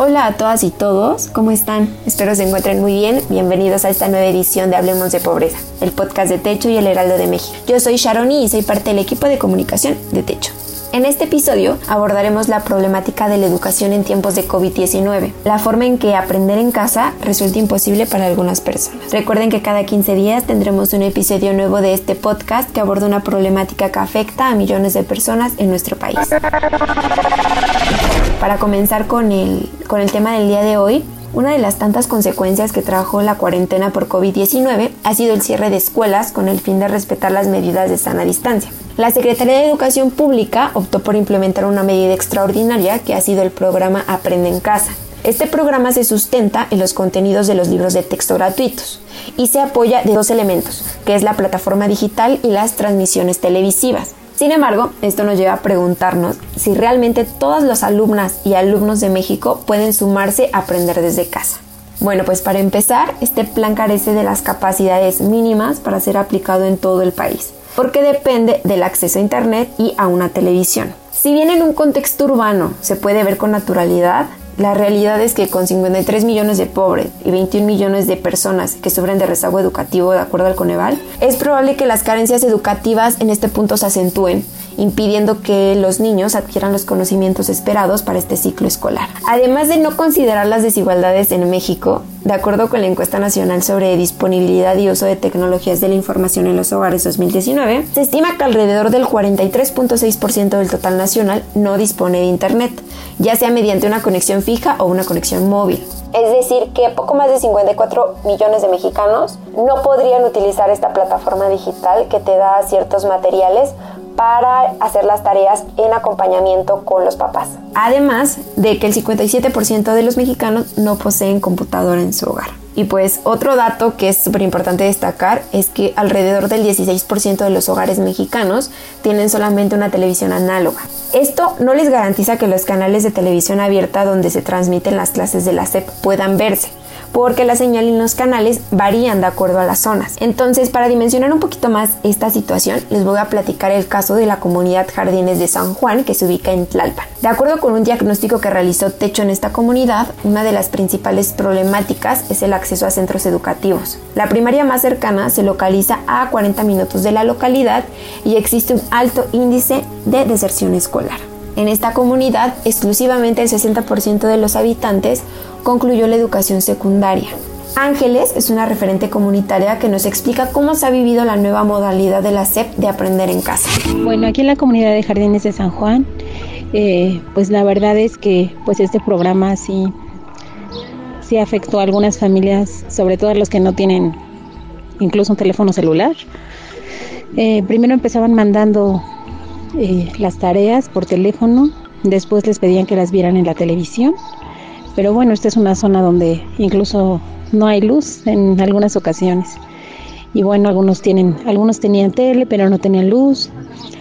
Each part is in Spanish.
Hola a todas y todos, ¿cómo están? Espero se encuentren muy bien. Bienvenidos a esta nueva edición de Hablemos de Pobreza, el podcast de Techo y el Heraldo de México. Yo soy Sharoni y soy parte del equipo de comunicación de Techo. En este episodio abordaremos la problemática de la educación en tiempos de COVID-19, la forma en que aprender en casa resulta imposible para algunas personas. Recuerden que cada 15 días tendremos un episodio nuevo de este podcast que aborda una problemática que afecta a millones de personas en nuestro país. Para comenzar con el, con el tema del día de hoy, una de las tantas consecuencias que trajo la cuarentena por COVID-19 ha sido el cierre de escuelas con el fin de respetar las medidas de sana distancia. La Secretaría de Educación Pública optó por implementar una medida extraordinaria que ha sido el programa Aprende en Casa. Este programa se sustenta en los contenidos de los libros de texto gratuitos y se apoya de dos elementos, que es la plataforma digital y las transmisiones televisivas. Sin embargo, esto nos lleva a preguntarnos si realmente todas las alumnas y alumnos de México pueden sumarse a aprender desde casa. Bueno, pues para empezar, este plan carece de las capacidades mínimas para ser aplicado en todo el país, porque depende del acceso a Internet y a una televisión. Si bien en un contexto urbano se puede ver con naturalidad, la realidad es que con 53 millones de pobres y 21 millones de personas que sufren de rezago educativo de acuerdo al Coneval, es probable que las carencias educativas en este punto se acentúen, impidiendo que los niños adquieran los conocimientos esperados para este ciclo escolar. Además de no considerar las desigualdades en México, de acuerdo con la encuesta nacional sobre disponibilidad y uso de tecnologías de la información en los hogares 2019, se estima que alrededor del 43.6% del total nacional no dispone de Internet, ya sea mediante una conexión fija o una conexión móvil. Es decir, que poco más de 54 millones de mexicanos no podrían utilizar esta plataforma digital que te da ciertos materiales para hacer las tareas en acompañamiento con los papás. Además de que el 57% de los mexicanos no poseen computadora en su hogar. Y pues otro dato que es súper importante destacar es que alrededor del 16% de los hogares mexicanos tienen solamente una televisión análoga. Esto no les garantiza que los canales de televisión abierta donde se transmiten las clases de la SEP puedan verse porque la señal en los canales varían de acuerdo a las zonas. Entonces, para dimensionar un poquito más esta situación, les voy a platicar el caso de la comunidad Jardines de San Juan, que se ubica en Tlalpan. De acuerdo con un diagnóstico que realizó Techo en esta comunidad, una de las principales problemáticas es el acceso a centros educativos. La primaria más cercana se localiza a 40 minutos de la localidad y existe un alto índice de deserción escolar. En esta comunidad, exclusivamente el 60% de los habitantes concluyó la educación secundaria. Ángeles es una referente comunitaria que nos explica cómo se ha vivido la nueva modalidad de la SEP de aprender en casa. Bueno, aquí en la comunidad de Jardines de San Juan, eh, pues la verdad es que pues este programa sí, sí afectó a algunas familias, sobre todo a los que no tienen incluso un teléfono celular. Eh, primero empezaban mandando eh, las tareas por teléfono, después les pedían que las vieran en la televisión, pero bueno, esta es una zona donde incluso no hay luz en algunas ocasiones. Y bueno, algunos tienen, algunos tenían tele, pero no tenían luz,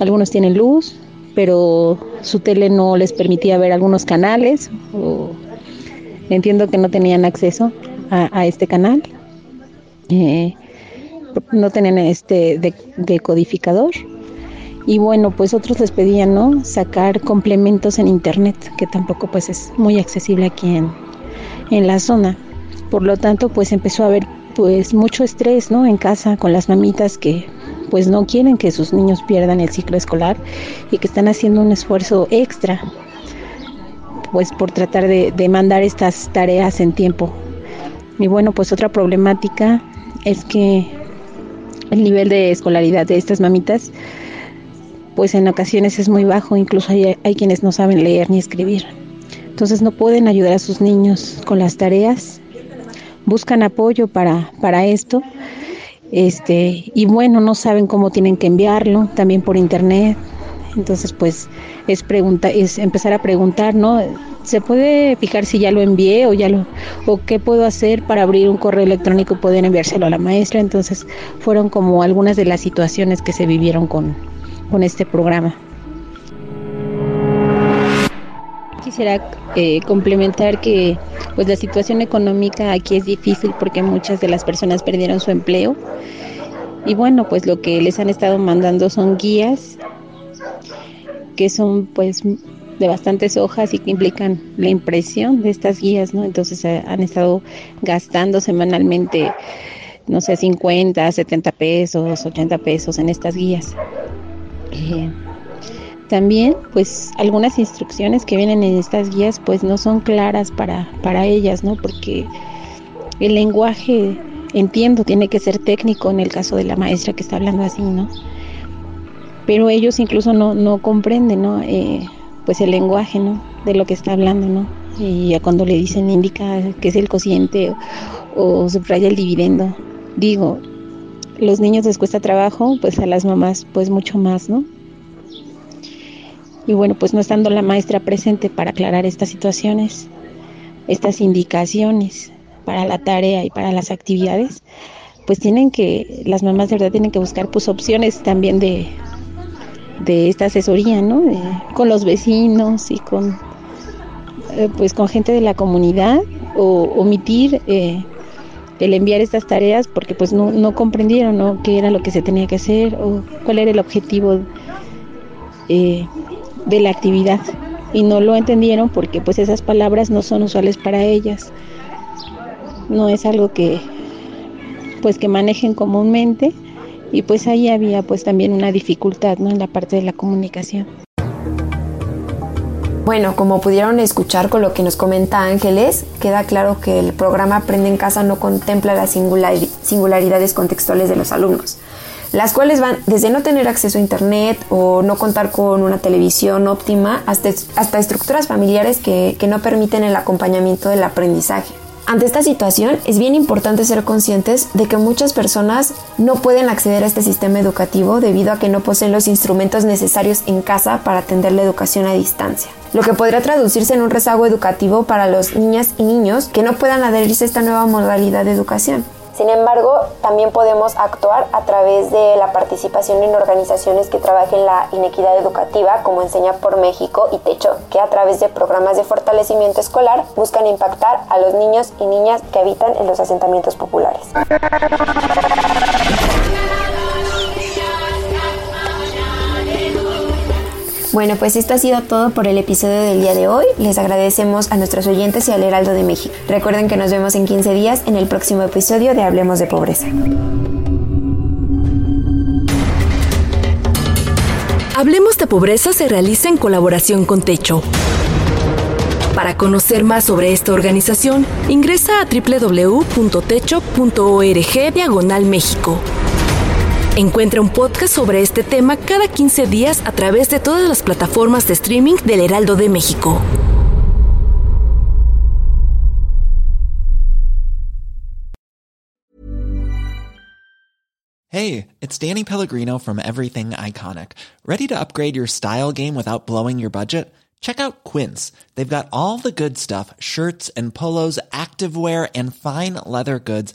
algunos tienen luz, pero su tele no les permitía ver algunos canales, entiendo que no tenían acceso a, este canal. Eh, no tenían este decodificador y bueno, pues otros les pedían, ¿no? Sacar complementos en internet, que tampoco pues es muy accesible aquí en, en la zona. Por lo tanto, pues empezó a haber pues mucho estrés, ¿no? En casa con las mamitas que pues no quieren que sus niños pierdan el ciclo escolar y que están haciendo un esfuerzo extra pues por tratar de, de mandar estas tareas en tiempo. Y bueno, pues otra problemática es que el nivel de escolaridad de estas mamitas, pues en ocasiones es muy bajo, incluso hay, hay quienes no saben leer ni escribir. Entonces no pueden ayudar a sus niños con las tareas, buscan apoyo para, para esto, este, y bueno, no saben cómo tienen que enviarlo, también por internet. Entonces, pues es pregunta, es empezar a preguntar, ¿no? se puede fijar si ya lo envié o ya lo o qué puedo hacer para abrir un correo electrónico y poder enviárselo a la maestra. Entonces fueron como algunas de las situaciones que se vivieron con, con este programa. Quisiera eh, complementar que pues la situación económica aquí es difícil porque muchas de las personas perdieron su empleo y bueno pues lo que les han estado mandando son guías que son pues de bastantes hojas y que implican la impresión de estas guías, ¿no? Entonces eh, han estado gastando semanalmente, no sé, 50, 70 pesos, 80 pesos en estas guías. También, pues, algunas instrucciones que vienen en estas guías, pues, no son claras para, para ellas, ¿no? Porque el lenguaje, entiendo, tiene que ser técnico en el caso de la maestra que está hablando así, ¿no? Pero ellos incluso no, no comprenden, ¿no? Eh, pues el lenguaje, ¿no? De lo que está hablando, ¿no? Y ya cuando le dicen indica que es el cociente o, subraya el dividendo, digo, los niños les cuesta trabajo, pues a las mamás pues mucho más, ¿no? Y bueno, pues no estando la maestra presente para aclarar estas situaciones, estas indicaciones para la tarea y para las actividades, pues tienen que, las mamás de verdad tienen que buscar pues opciones también de, de esta asesoría, ¿no? con los vecinos y con, eh, pues con gente de la comunidad o omitir eh, el enviar estas tareas porque pues no, no comprendieron, ¿no? Qué era lo que se tenía que hacer o cuál era el objetivo eh, de la actividad y no lo entendieron porque pues esas palabras no son usuales para ellas. No es algo que pues que manejen comúnmente y pues ahí había pues también una dificultad ¿no? en la parte de la comunicación. Bueno, como pudieron escuchar con lo que nos comenta Ángeles, queda claro que el programa Aprende en Casa no contempla las singularidades contextuales de los alumnos, las cuales van desde no tener acceso a Internet o no contar con una televisión óptima hasta, hasta estructuras familiares que, que no permiten el acompañamiento del aprendizaje. Ante esta situación es bien importante ser conscientes de que muchas personas no pueden acceder a este sistema educativo debido a que no poseen los instrumentos necesarios en casa para atender la educación a distancia, lo que podría traducirse en un rezago educativo para los niñas y niños que no puedan adherirse a esta nueva modalidad de educación. Sin embargo, también podemos actuar a través de la participación en organizaciones que trabajen la inequidad educativa, como Enseña por México y Techo, que a través de programas de fortalecimiento escolar buscan impactar a los niños y niñas que habitan en los asentamientos populares. Bueno, pues esto ha sido todo por el episodio del día de hoy. Les agradecemos a nuestros oyentes y al Heraldo de México. Recuerden que nos vemos en 15 días en el próximo episodio de Hablemos de Pobreza. Hablemos de Pobreza se realiza en colaboración con Techo. Para conocer más sobre esta organización, ingresa a www.techo.org diagonal México. Encuentra un podcast sobre este tema cada 15 días a través de todas las plataformas de streaming del Heraldo de México. Hey, it's Danny Pellegrino from Everything Iconic. Ready to upgrade your style game without blowing your budget? Check out Quince. They've got all the good stuff shirts and polos, activewear, and fine leather goods